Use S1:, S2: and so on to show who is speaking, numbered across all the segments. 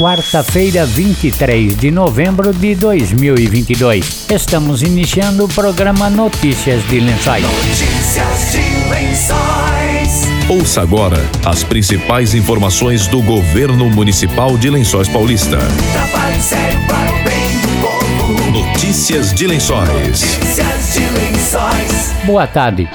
S1: quarta-feira, 23 de novembro de 2022. Estamos iniciando o programa Notícias de Lençóis.
S2: Notícias de Lençóis.
S3: Ouça agora as principais informações do governo municipal de Lençóis Paulista.
S2: Trabalho sério para o bem do povo.
S3: Notícias de Lençóis.
S2: Notícias de Lençóis.
S1: Boa tarde.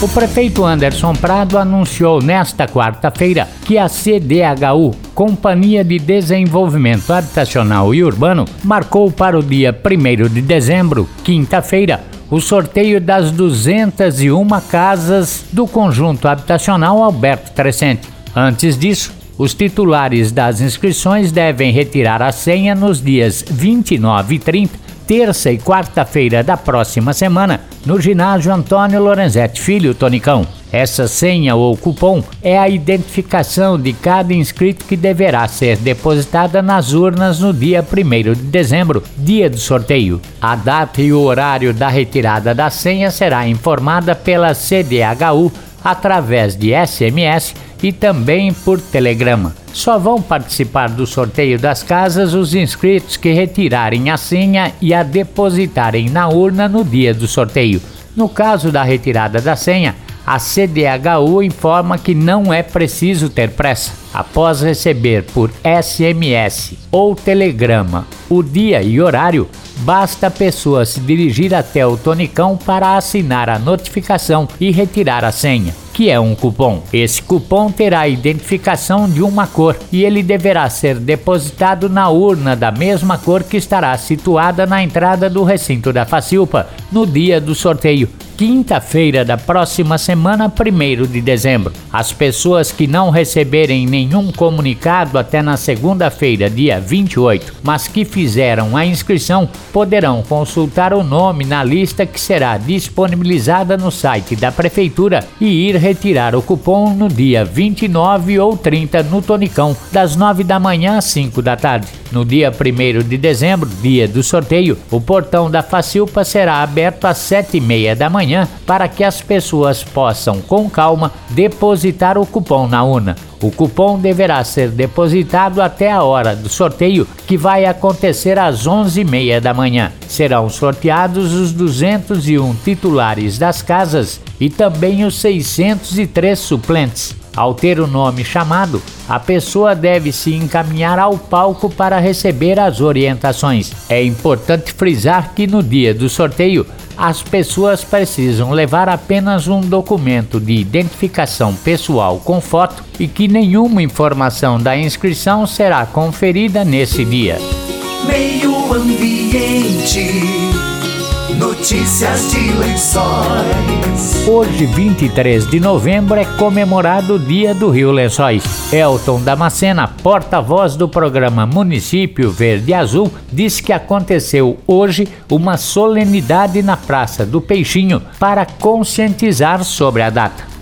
S1: O prefeito Anderson Prado anunciou nesta quarta-feira que a CDHU, Companhia de Desenvolvimento Habitacional e Urbano, marcou para o dia 1 de dezembro, quinta-feira, o sorteio das 201 casas do conjunto habitacional Alberto Crescente. Antes disso, os titulares das inscrições devem retirar a senha nos dias 29 e 30 terça e quarta-feira da próxima semana no ginásio Antônio Lorenzetti Filho Tonicão. Essa senha ou cupom é a identificação de cada inscrito que deverá ser depositada nas urnas no dia 1 de dezembro, dia do sorteio. A data e o horário da retirada da senha será informada pela CDHU através de SMS e também por telegrama. Só vão participar do sorteio das casas os inscritos que retirarem a senha e a depositarem na urna no dia do sorteio. No caso da retirada da senha, a CDHU informa que não é preciso ter pressa. Após receber por SMS ou telegrama o dia e horário, basta a pessoa se dirigir até o Tonicão para assinar a notificação e retirar a senha que é um cupom. Esse cupom terá a identificação de uma cor e ele deverá ser depositado na urna da mesma cor que estará situada na entrada do recinto da Facilpa no dia do sorteio quinta-feira da próxima semana, 1 de dezembro. As pessoas que não receberem nenhum comunicado até na segunda-feira, dia 28, mas que fizeram a inscrição, poderão consultar o nome na lista que será disponibilizada no site da Prefeitura e ir retirar o cupom no dia 29 ou 30 no Tonicão, das 9 da manhã às 5 da tarde. No dia 1 de dezembro, dia do sorteio, o portão da Facilpa será aberto às 7 e meia da manhã para que as pessoas possam, com calma, depositar o cupom na urna. O cupom deverá ser depositado até a hora do sorteio, que vai acontecer às 11h30 da manhã. Serão sorteados os 201 titulares das casas e também os 603 suplentes. Ao ter o nome chamado, a pessoa deve se encaminhar ao palco para receber as orientações. É importante frisar que no dia do sorteio, as pessoas precisam levar apenas um documento de identificação pessoal com foto e que nenhuma informação da inscrição será conferida nesse dia.
S2: Meio Ambiente. Notícias de Lençóis.
S1: Hoje, 23 de novembro, é comemorado o Dia do Rio Lençóis. Elton Damascena, porta-voz do programa Município Verde Azul, disse que aconteceu hoje uma solenidade na Praça do Peixinho para conscientizar sobre a data.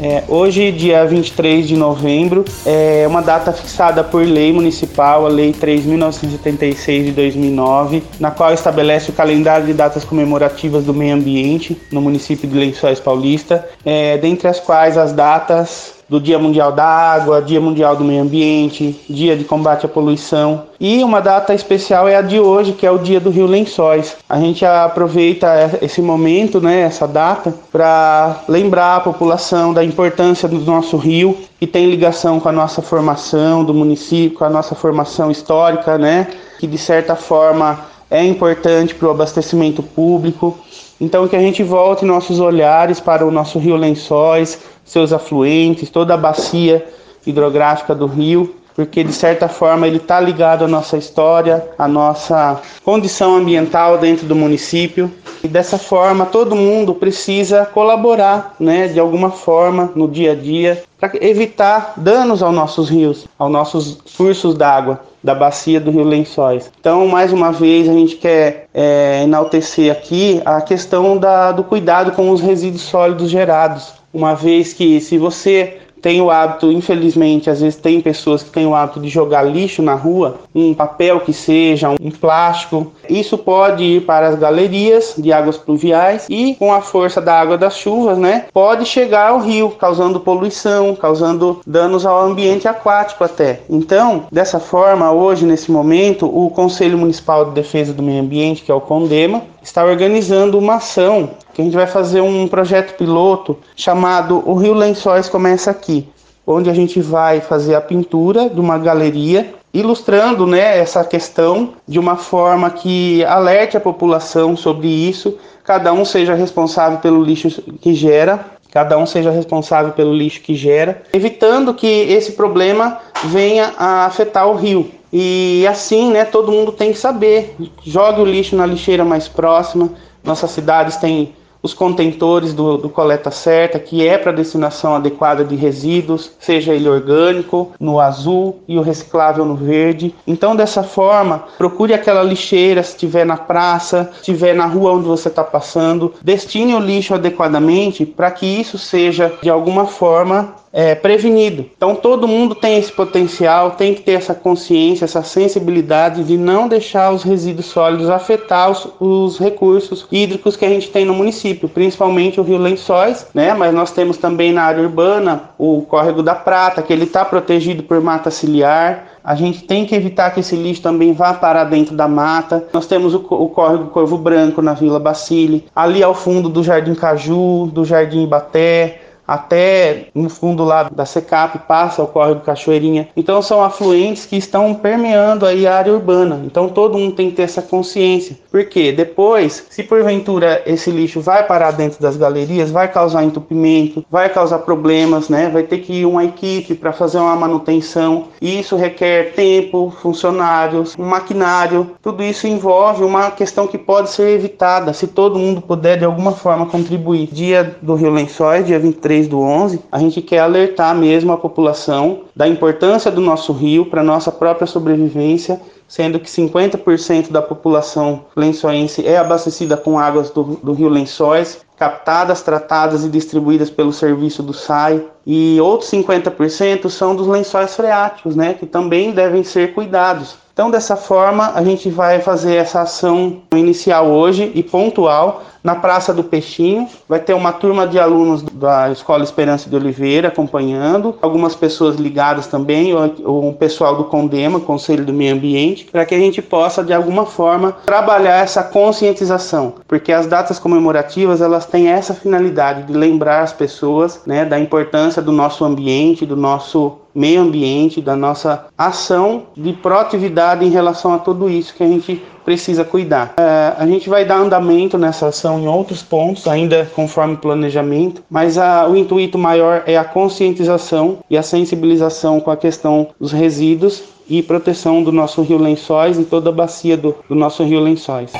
S4: É, hoje, dia 23 de novembro, é uma data fixada por lei municipal, a Lei 3.976 de 2009, na qual estabelece o calendário de datas comemorativas do meio ambiente no município de Lençóis Paulista, é, dentre as quais as datas do Dia Mundial da Água, Dia Mundial do Meio Ambiente, Dia de Combate à Poluição. E uma data especial é a de hoje, que é o Dia do Rio Lençóis. A gente aproveita esse momento, né, essa data, para lembrar a população da importância do nosso rio, que tem ligação com a nossa formação do município, com a nossa formação histórica, né, que de certa forma é importante para o abastecimento público. Então que a gente volte nossos olhares para o nosso rio Lençóis, seus afluentes, toda a bacia hidrográfica do rio, porque de certa forma ele está ligado à nossa história, à nossa condição ambiental dentro do município. E dessa forma todo mundo precisa colaborar, né, de alguma forma no dia a dia para evitar danos aos nossos rios, aos nossos cursos d'água da bacia do Rio Lençóis. Então, mais uma vez, a gente quer é, enaltecer aqui a questão da, do cuidado com os resíduos sólidos gerados, uma vez que se você tem o hábito, infelizmente, às vezes tem pessoas que têm o hábito de jogar lixo na rua, um papel que seja, um plástico. Isso pode ir para as galerias de águas pluviais e, com a força da água das chuvas, né, pode chegar ao rio, causando poluição, causando danos ao ambiente aquático até. Então, dessa forma, hoje, nesse momento, o Conselho Municipal de Defesa do Meio Ambiente, que é o CONDEMA, está organizando uma ação que a gente vai fazer um projeto piloto chamado O Rio Lençóis Começa Aqui, onde a gente vai fazer a pintura de uma galeria ilustrando né, essa questão de uma forma que alerte a população sobre isso, cada um seja responsável pelo lixo que gera, cada um seja responsável pelo lixo que gera, evitando que esse problema venha a afetar o rio. E assim, né, todo mundo tem que saber. Jogue o lixo na lixeira mais próxima. Nossas cidades têm os contentores do, do coleta certa, que é para destinação adequada de resíduos, seja ele orgânico, no azul e o reciclável no verde. Então, dessa forma, procure aquela lixeira se estiver na praça, se estiver na rua onde você está passando, destine o lixo adequadamente para que isso seja de alguma forma é, prevenido. Então todo mundo tem esse potencial, tem que ter essa consciência, essa sensibilidade de não deixar os resíduos sólidos afetar os, os, recursos hídricos que a gente tem no município, principalmente o Rio Lençóis, né? Mas nós temos também na área urbana o córrego da Prata, que ele está protegido por mata ciliar. A gente tem que evitar que esse lixo também vá parar dentro da mata. Nós temos o, o córrego Corvo Branco na Vila Bacile, ali ao fundo do Jardim Caju, do Jardim Ibaté, até no fundo lá da Secap passa o córrego Cachoeirinha. Então são afluentes que estão permeando aí a área urbana. Então todo mundo tem que ter essa consciência. Porque depois, se porventura esse lixo vai parar dentro das galerias, vai causar entupimento, vai causar problemas, né? Vai ter que ir uma equipe para fazer uma manutenção. E isso requer tempo, funcionários, um maquinário. Tudo isso envolve uma questão que pode ser evitada se todo mundo puder de alguma forma contribuir. Dia do Rio Lençóis, dia 23 3 do 11, a gente quer alertar mesmo a população da importância do nosso rio para nossa própria sobrevivência, sendo que 50% da população lençoense é abastecida com águas do, do rio Lençóis, captadas, tratadas e distribuídas pelo serviço do SAI, e outros 50% são dos lençóis freáticos, né, que também devem ser cuidados. Então, dessa forma, a gente vai fazer essa ação inicial hoje e pontual na Praça do Peixinho. Vai ter uma turma de alunos da Escola Esperança de Oliveira acompanhando, algumas pessoas ligadas também, o, pessoal do CONDEMA, Conselho do Meio Ambiente, para que a gente possa, de alguma forma, trabalhar essa conscientização, porque as datas comemorativas elas têm essa finalidade de lembrar as pessoas né, da importância do nosso ambiente, do nosso meio ambiente, da nossa ação de proatividade em relação a tudo isso que a gente precisa cuidar. É, a gente vai dar andamento nessa ação em outros pontos, ainda conforme planejamento, mas a, o intuito maior é a conscientização e a sensibilização com a questão dos resíduos e proteção do nosso rio Lençóis e toda a bacia do, do nosso rio Lençóis.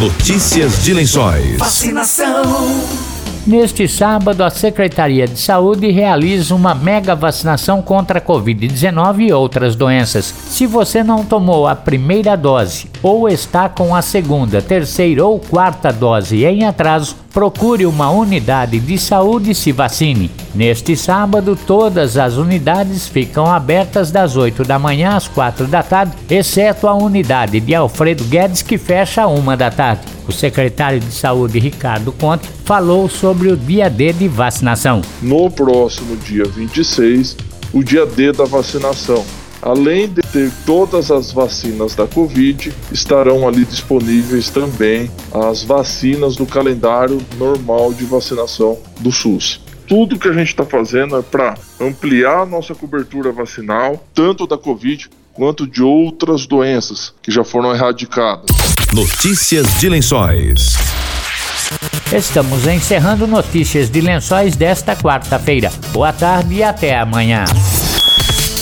S3: Notícias de Lençóis.
S2: Vacinação.
S1: Neste sábado, a Secretaria de Saúde realiza uma mega vacinação contra a Covid-19 e outras doenças. Se você não tomou a primeira dose ou está com a segunda, terceira ou quarta dose em atraso, procure uma unidade de saúde e se vacine. Neste sábado, todas as unidades ficam abertas das 8 da manhã às 4 da tarde, exceto a unidade de Alfredo Guedes, que fecha a 1 da tarde. O secretário de Saúde, Ricardo Conte, falou sobre o dia D de vacinação.
S5: No próximo dia 26, o dia D da vacinação. Além de ter todas as vacinas da Covid, estarão ali disponíveis também as vacinas do calendário normal de vacinação do SUS tudo que a gente está fazendo é para ampliar a nossa cobertura vacinal, tanto da Covid quanto de outras doenças que já foram erradicadas.
S3: Notícias de Lençóis.
S1: Estamos encerrando Notícias de Lençóis desta quarta-feira. Boa tarde e até amanhã.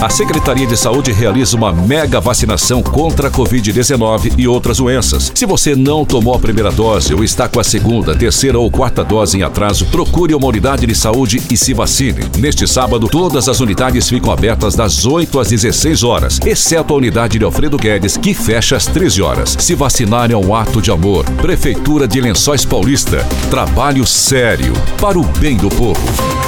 S3: A Secretaria de Saúde realiza uma mega vacinação contra a Covid-19 e outras doenças. Se você não tomou a primeira dose ou está com a segunda, terceira ou quarta dose em atraso, procure uma unidade de saúde e se vacine. Neste sábado, todas as unidades ficam abertas das 8 às 16 horas, exceto a unidade de Alfredo Guedes, que fecha às 13 horas. Se vacinar é um ato de amor. Prefeitura de Lençóis Paulista. Trabalho sério para o bem do povo.